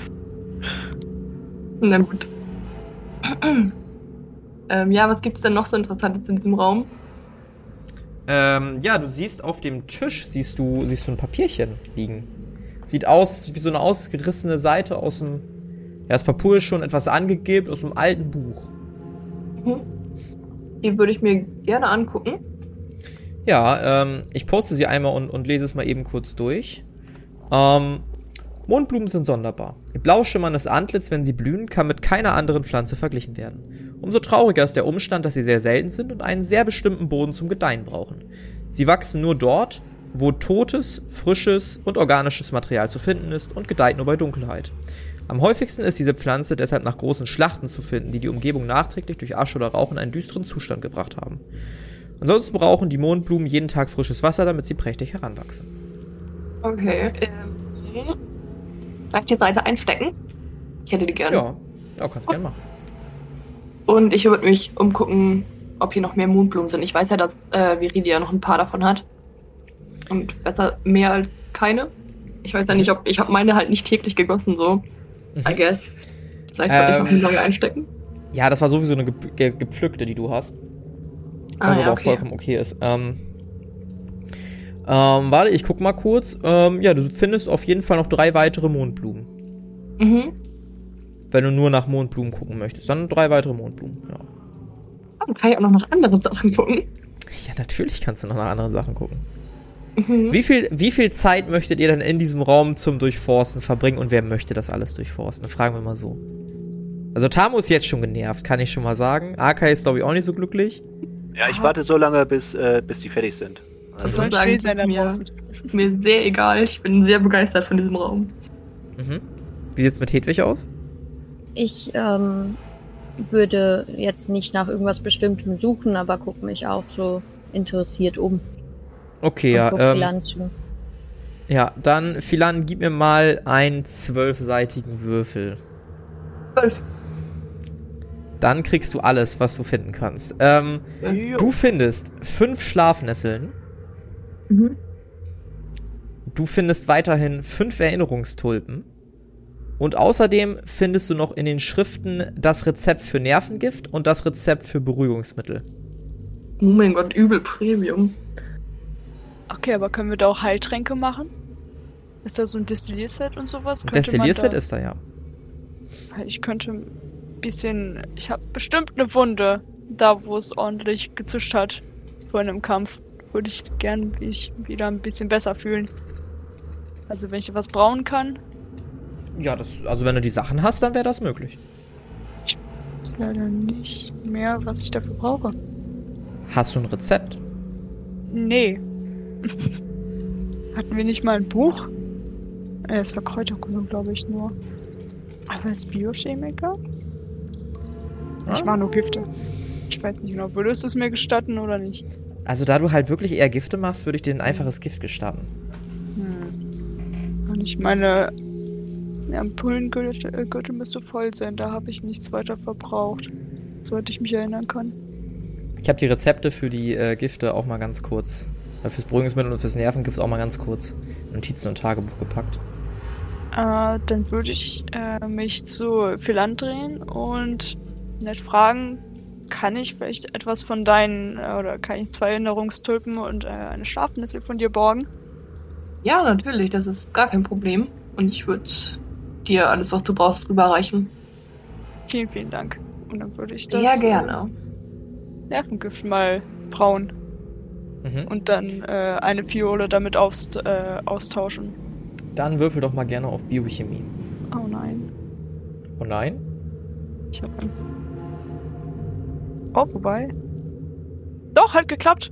Na gut. ähm, ja, was gibt's denn noch so Interessantes in diesem Raum? Ähm, ja, du siehst auf dem Tisch, siehst du, siehst du ein Papierchen liegen. Sieht aus wie so eine ausgerissene Seite aus dem, ja, das Papier ist schon etwas angegeben aus einem alten Buch. Mhm. Die würde ich mir gerne angucken. Ja, ähm, ich poste sie einmal und, und lese es mal eben kurz durch. Ähm, Mondblumen sind sonderbar. Ihr blau schimmerndes Antlitz, wenn sie blühen, kann mit keiner anderen Pflanze verglichen werden. Umso trauriger ist der Umstand, dass sie sehr selten sind und einen sehr bestimmten Boden zum Gedeihen brauchen. Sie wachsen nur dort, wo totes, frisches und organisches Material zu finden ist und gedeiht nur bei Dunkelheit. Am häufigsten ist diese Pflanze deshalb nach großen Schlachten zu finden, die die Umgebung nachträglich durch Asche oder Rauch in einen düsteren Zustand gebracht haben. Ansonsten brauchen die Mondblumen jeden Tag frisches Wasser, damit sie prächtig heranwachsen. Okay. Ähm, darf ich die Seite einstecken? Ich hätte die gerne. Ja, ja kannst gerne machen. Und ich würde mich umgucken, ob hier noch mehr Mondblumen sind. Ich weiß ja, dass äh, Viridia noch ein paar davon hat. Und besser mehr als keine. Ich weiß ja nicht, ob. Ich habe meine halt nicht täglich gegossen, so. I Mhm. guess. Vielleicht sollte ich noch eine Ähm, neue einstecken. Ja, das war sowieso eine ge ge gepflückte, die du hast. Ah, Was ja, aber auch okay. vollkommen okay ist. Ähm, ähm, warte, ich guck mal kurz. Ähm, ja, du findest auf jeden Fall noch drei weitere Mondblumen. Mhm. Wenn du nur nach Mondblumen gucken möchtest. Dann drei weitere Mondblumen, ja. Dann kann ich auch noch nach anderen Sachen gucken. Ja, natürlich kannst du noch nach anderen Sachen gucken. Mhm. Wie viel, wie viel Zeit möchtet ihr denn in diesem Raum zum Durchforsten verbringen und wer möchte das alles durchforsten? Fragen wir mal so. Also Tamo ist jetzt schon genervt, kann ich schon mal sagen. Akai ist, glaube ich, auch nicht so glücklich. Ja, ich warte so lange, bis, äh, bis die fertig sind. Das Also, soll sagen, still es sein, ist mir- Ist mir sehr egal. Ich bin sehr begeistert von diesem Raum. Mhm. Wie sieht's mit Hedwig aus? Ich ähm, würde jetzt nicht nach irgendwas Bestimmtem suchen, aber gucke mich auch so interessiert um. Okay, und ja. Ähm, zu. ja, dann, Philan, gib mir mal einen zwölfseitigen Würfel. Zwölf. Dann kriegst du alles, was du finden kannst. Ähm, du findest fünf Schlafnesseln. Mhm. Du findest weiterhin fünf Erinnerungstulpen. Und außerdem findest du noch in den Schriften das Rezept für Nervengift und das Rezept für Beruhigungsmittel. Oh mein Gott, übel Premium. Okay, aber können wir da auch Heiltränke machen? Ist da so ein Destillierset und sowas? Destillierset da- ist da ja. Ich könnte ein bisschen. Ich habe bestimmt eine Wunde, da wo es ordentlich gezischt hat vor einem Kampf. Würde ich gern mich wieder ein bisschen besser fühlen. Also wenn ich was brauen kann, Ja, das, also wenn du die Sachen hast, dann wäre das möglich. ist leider nicht mehr, was ich dafür brauche. Hast du ein Rezept? Nee. Hatten wir nicht mal ein Buch? Er ist Verkräuterkunde, glaube ich, nur. Aber als Biochemiker? Ich mache nur Gifte. Ich weiß nicht genau, würdest du es mir gestatten oder nicht? Also da du halt wirklich eher Gifte machst, würde ich dir ein einfaches Gift gestatten. Hm. Und ich meine, der Ampulengürtel äh, müsste voll sein, da habe ich nichts weiter verbraucht. Soweit ich mich erinnern kann. Ich habe die Rezepte für die äh, Gifte auch mal ganz kurz, äh, fürs Beruhigungsmittel und fürs Nervengift auch mal ganz kurz Notizen und Tagebuch gepackt. Äh, dann würde ich äh, mich zu Philan drehen und nett fragen, kann ich vielleicht etwas von deinen, äh, oder kann ich zwei Erinnerungstulpen und äh, eine Schlafnessel von dir borgen? Ja, natürlich, das ist gar kein Problem. Und ich würde dir alles, was du brauchst, rüberreichen. Vielen, vielen Dank. Und dann würde ich das Ja, gerne. Nervengift mal brauen Mhm. und dann äh, eine Fiole damit aufst äh, austauschen. Dann würfel doch mal gerne auf Biochemie. Oh nein, Oh nein? ich hab Angst. Oh, vorbei. Doch, hat geklappt.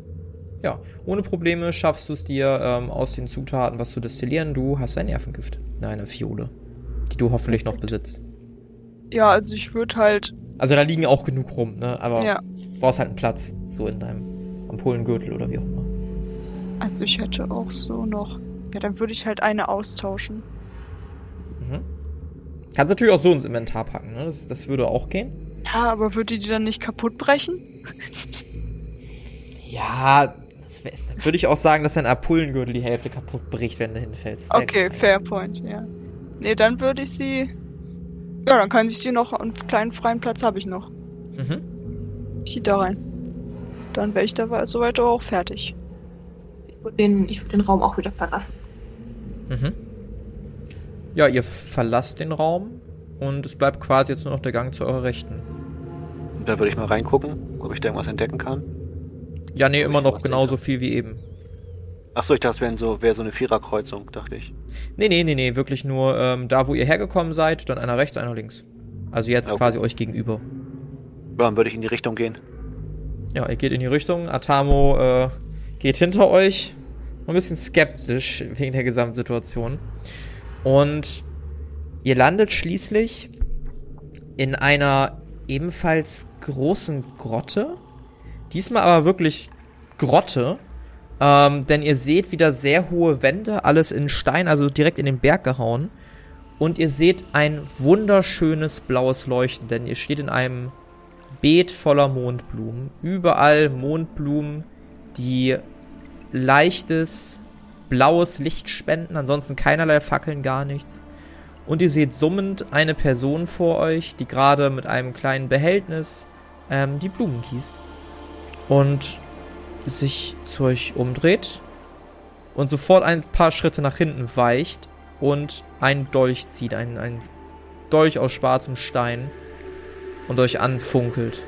Ja, ohne Probleme schaffst du es dir ähm, aus den Zutaten was zu destillieren. Du hast ein Nervengift. Nein, eine Fiole. Die du hoffentlich noch besitzt. Ja, also ich würde halt, Also da liegen auch genug rum, ne? Aber ja, du brauchst halt einen Platz. So in deinem Ampulengürtel oder wie auch immer. also ich hätte auch so noch, ja, dann würde ich halt eine austauschen. Mhm. Kannst natürlich auch so ins Inventar packen, ne? Das, das würde auch gehen. Ja, aber würde die dann nicht kaputt brechen? Ja, wär, dann würde ich auch sagen, dass dein Ampulengürtel die Hälfte kaputt bricht, wenn du hinfällst. Okay, fair point, ja. Nee, dann würde ich sie, ja, dann kann ich sie noch, einen kleinen freien Platz habe ich noch. Mhm. Ich da rein. Dann wäre ich da soweit auch fertig. Ich würde den, ich würd den Raum auch wieder verlassen. Mhm. Ja, ihr verlasst den Raum und es bleibt quasi jetzt nur noch der Gang zu eurer Rechten. Da würde ich mal reingucken, ob ich da irgendwas entdecken kann. Ja, nee, immer noch genauso viel wie eben. Achso, ich dachte, es wäre so, wär so eine Viererkreuzung, dachte ich. Nee, nee, nee, nee, wirklich nur ähm, da, wo ihr hergekommen seid, dann einer rechts, einer links. Also jetzt Okay. quasi euch gegenüber. Ja, dann würde ich in die Richtung gehen. Ja, ihr geht in die Richtung. Atamo äh, geht hinter euch. Ein bisschen skeptisch wegen der Gesamtsituation. Und ihr landet schließlich in einer ebenfalls großen Grotte. Diesmal aber wirklich Grotte. Ähm, denn ihr seht wieder sehr hohe Wände, alles in Stein, also direkt in den Berg gehauen. Und ihr seht ein wunderschönes blaues Leuchten, denn ihr steht in einem Beet voller Mondblumen. Überall Mondblumen, die leichtes blaues Licht spenden, ansonsten keinerlei Fackeln, gar nichts. Und ihr seht summend eine Person vor euch, die gerade mit einem kleinen Behältnis ähm, die Blumen gießt. Und sich zu euch umdreht und sofort ein paar Schritte nach hinten weicht und einen Dolch zieht, einen, einen Dolch aus schwarzem Stein und euch anfunkelt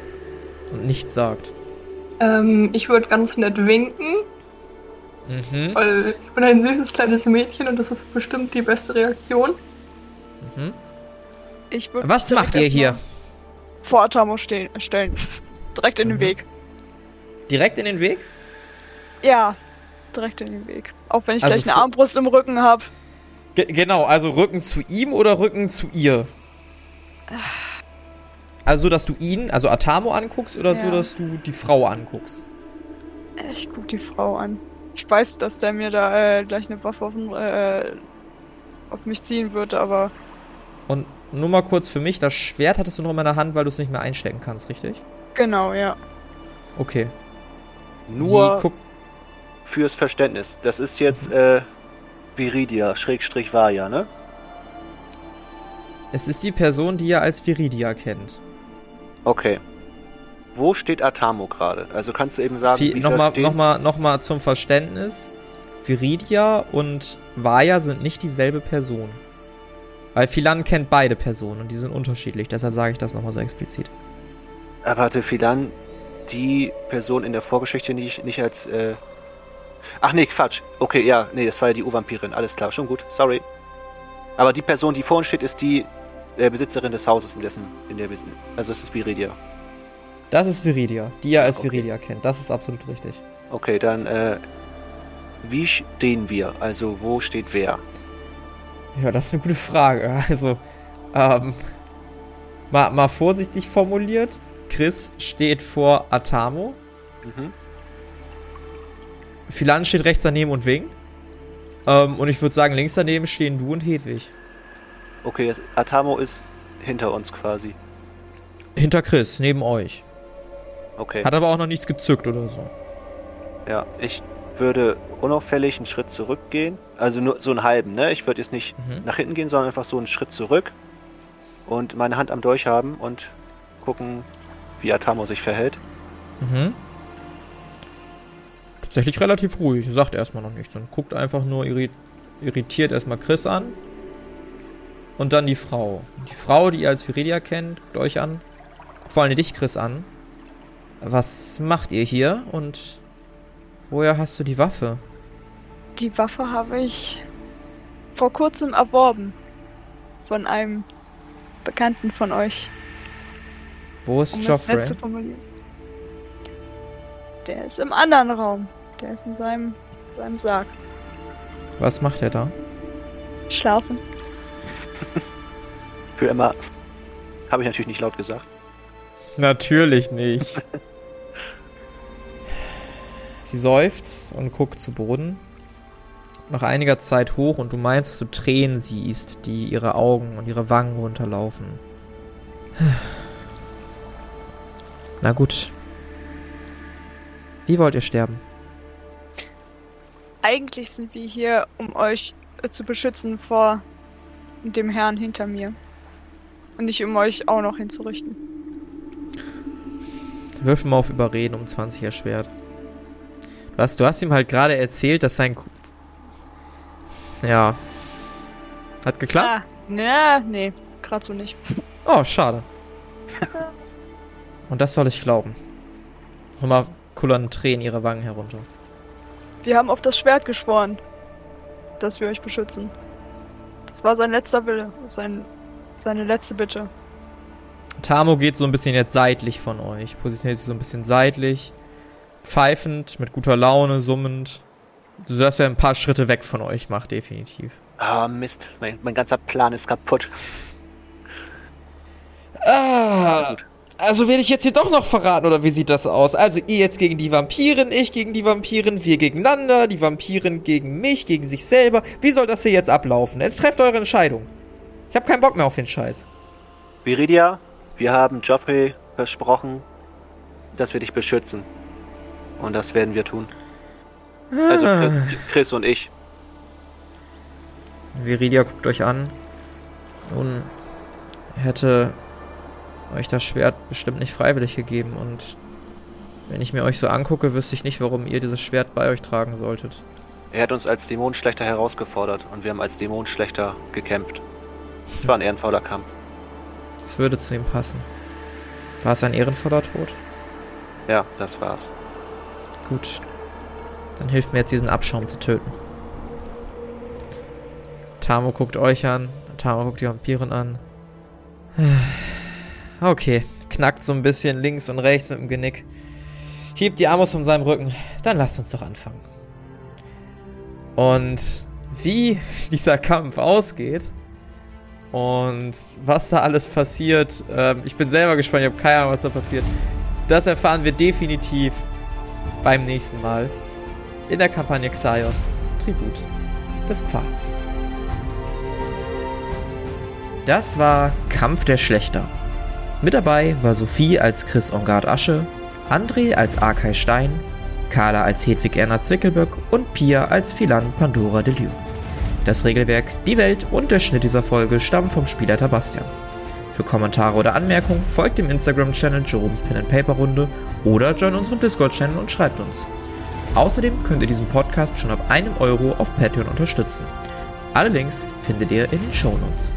und nichts sagt. Ähm, ich würde ganz nett winken, Mhm. weil ich bin ein süßes kleines Mädchen und das ist bestimmt die beste Reaktion. mhm. Ich würde Was macht ihr hier? Vor Atamo stehen, stellen. direkt in den Mhm. Weg. Direkt in den Weg? Ja, direkt in den Weg. Auch wenn ich Also gleich eine Armbrust im Rücken habe. Ge genau, also Rücken zu ihm oder Rücken zu ihr? Also so, dass du ihn, also Atamo anguckst oder so, Ja. dass du die Frau anguckst? Ich guck die Frau an. Ich weiß, dass der mir da äh, gleich eine Waffe auf, äh, auf mich ziehen wird, aber Und nur mal kurz für mich, das Schwert hattest du noch in meiner Hand, weil du es nicht mehr einstecken kannst, richtig? genau, ja. Okay. Nur fürs Verständnis. Das ist jetzt äh, Viridia, Schrägstrich Vaja, ne? es ist die Person, die ihr als Viridia kennt. Okay. Wo steht Atamo gerade? Also kannst du eben sagen, Viel, wie Nochmal stehen? noch mal, noch mal zum Verständnis. Viridia und Vaya sind nicht dieselbe Person. Weil Philan kennt beide Personen und die sind unterschiedlich, deshalb sage ich das nochmal so explizit. Aber hatte Philan die Person in der Vorgeschichte nicht, nicht als. Äh... Ach nee, Quatsch. Okay, ja, nee, das war ja die Urvampirin. Alles klar, schon gut. Sorry. Aber die Person, die vor uns steht, ist die äh, Besitzerin des Hauses, in dessen, in der wir sind. Also es ist Viridia. Das ist Viridia, die ihr als Okay. Viridia kennt. Das ist absolut richtig. Okay, dann, äh, wie stehen wir? Also, wo steht wer? Ja, das ist eine gute Frage. Also, ähm, mal, mal vorsichtig formuliert. Chris steht vor Atamo. Mhm. Philan steht rechts daneben und Wing. Ähm, und ich würde sagen, links daneben stehen du und Hedwig. Okay, Atamo ist hinter uns quasi. Hinter Chris, neben euch. Okay. Hat aber auch noch nichts gezückt oder so. Ja, ich würde unauffällig einen Schritt zurückgehen. Also nur so einen halben, ne? Ich würde jetzt nicht mhm. nach hinten gehen, sondern einfach so einen Schritt zurück und meine Hand am Dolch haben und gucken, wie Atamo sich verhält. Mhm. Tatsächlich relativ ruhig, sagt erstmal noch nichts und guckt einfach nur irritiert erstmal Chris an. Und dann die Frau. Die Frau, die ihr als Viridia kennt, guckt euch an. Vor allem dich, Chris, an. Was macht ihr hier und woher hast du die Waffe? Die Waffe habe ich vor kurzem erworben. Von einem Bekannten von euch. Wo ist um Joffrey? Das zu formulieren. Der ist im anderen Raum. Der ist in seinem, seinem Sarg. Was macht er da? Schlafen. Für immer. Habe ich natürlich nicht laut gesagt. Natürlich nicht. Sie seufzt und guckt zu Boden. Nach einiger Zeit hoch und du meinst, dass du Tränen siehst, die ihre Augen und ihre Wangen runterlaufen. Na gut. Wie wollt ihr sterben? Eigentlich sind wir hier, um euch zu beschützen vor dem Herrn hinter mir. Und nicht um euch auch noch hinzurichten. Würfel mal auf Überreden um 20 erschwert. Was? Du hast ihm halt gerade erzählt, dass sein. K ja. Hat geklappt? Ah, na, nee, gerade so nicht. Oh, schade. Und das soll ich glauben. Nochmal kullern Tränen ihre Wangen herunter. Wir haben auf das Schwert geschworen, dass wir euch beschützen. Das war sein letzter Wille, sein, seine letzte Bitte. Tamo geht so ein bisschen jetzt seitlich von euch, positioniert sich so ein bisschen seitlich, pfeifend, mit guter Laune, summend, sodass er ein paar Schritte weg von euch macht, definitiv. Ah, oh, Mist, mein, mein ganzer Plan ist kaputt. Ah, also werde ich jetzt hier doch noch verraten, oder wie sieht das aus? Also ihr jetzt gegen die Vampirin, ich gegen die Vampirin, wir gegeneinander, die Vampirin gegen mich, gegen sich selber. Wie soll das hier jetzt ablaufen? Trefft eure Entscheidung. Ich habe keinen Bock mehr auf den Scheiß. Viridia, wir haben Joffrey versprochen, dass wir dich beschützen. Und das werden wir tun. Also ah. Also Chris und ich. Viridia guckt euch an. Nun hätte euch das Schwert bestimmt nicht freiwillig gegeben und wenn ich mir euch so angucke, wüsste ich nicht, warum ihr dieses Schwert bei euch tragen solltet. Er hat uns als Dämonenschlechter herausgefordert und wir haben als Dämonenschlechter gekämpft. Es war ein ehrenvoller Kampf. Es würde zu ihm passen. War es ein ehrenvoller Tod? Ja, das war's. Gut. Dann hilft mir jetzt, diesen Abschaum zu töten. Tamo guckt euch an. Tamo guckt die Vampirin an. Okay, knackt so ein bisschen links und rechts mit dem Genick. Hebt die Arme von seinem Rücken. Dann lasst uns doch anfangen. Und wie dieser Kampf ausgeht und was da alles passiert, ähm, ich bin selber gespannt, ich habe keine Ahnung, was da passiert. Das erfahren wir definitiv beim nächsten Mal in der Kampagne Xaios Tribut des Pfads. Das war Kampf der Schlechter. Mit dabei war Sophie als Chris Ongard Asche, André als Arkay Stein, Carla als Hedwig Erna Zwickelböck und Pia als Philan Pandora de Lyon. Das Regelwerk, die Welt und der Schnitt dieser Folge stammen vom Spielleiter Bastian. Für Kommentare oder Anmerkungen folgt dem Instagram-Channel Jerome's Pen and Paper Runde oder join unserem Discord-Channel und schreibt uns. Außerdem könnt ihr diesen Podcast schon ab einem Euro auf Patreon unterstützen. Alle Links findet ihr in den Show Notes.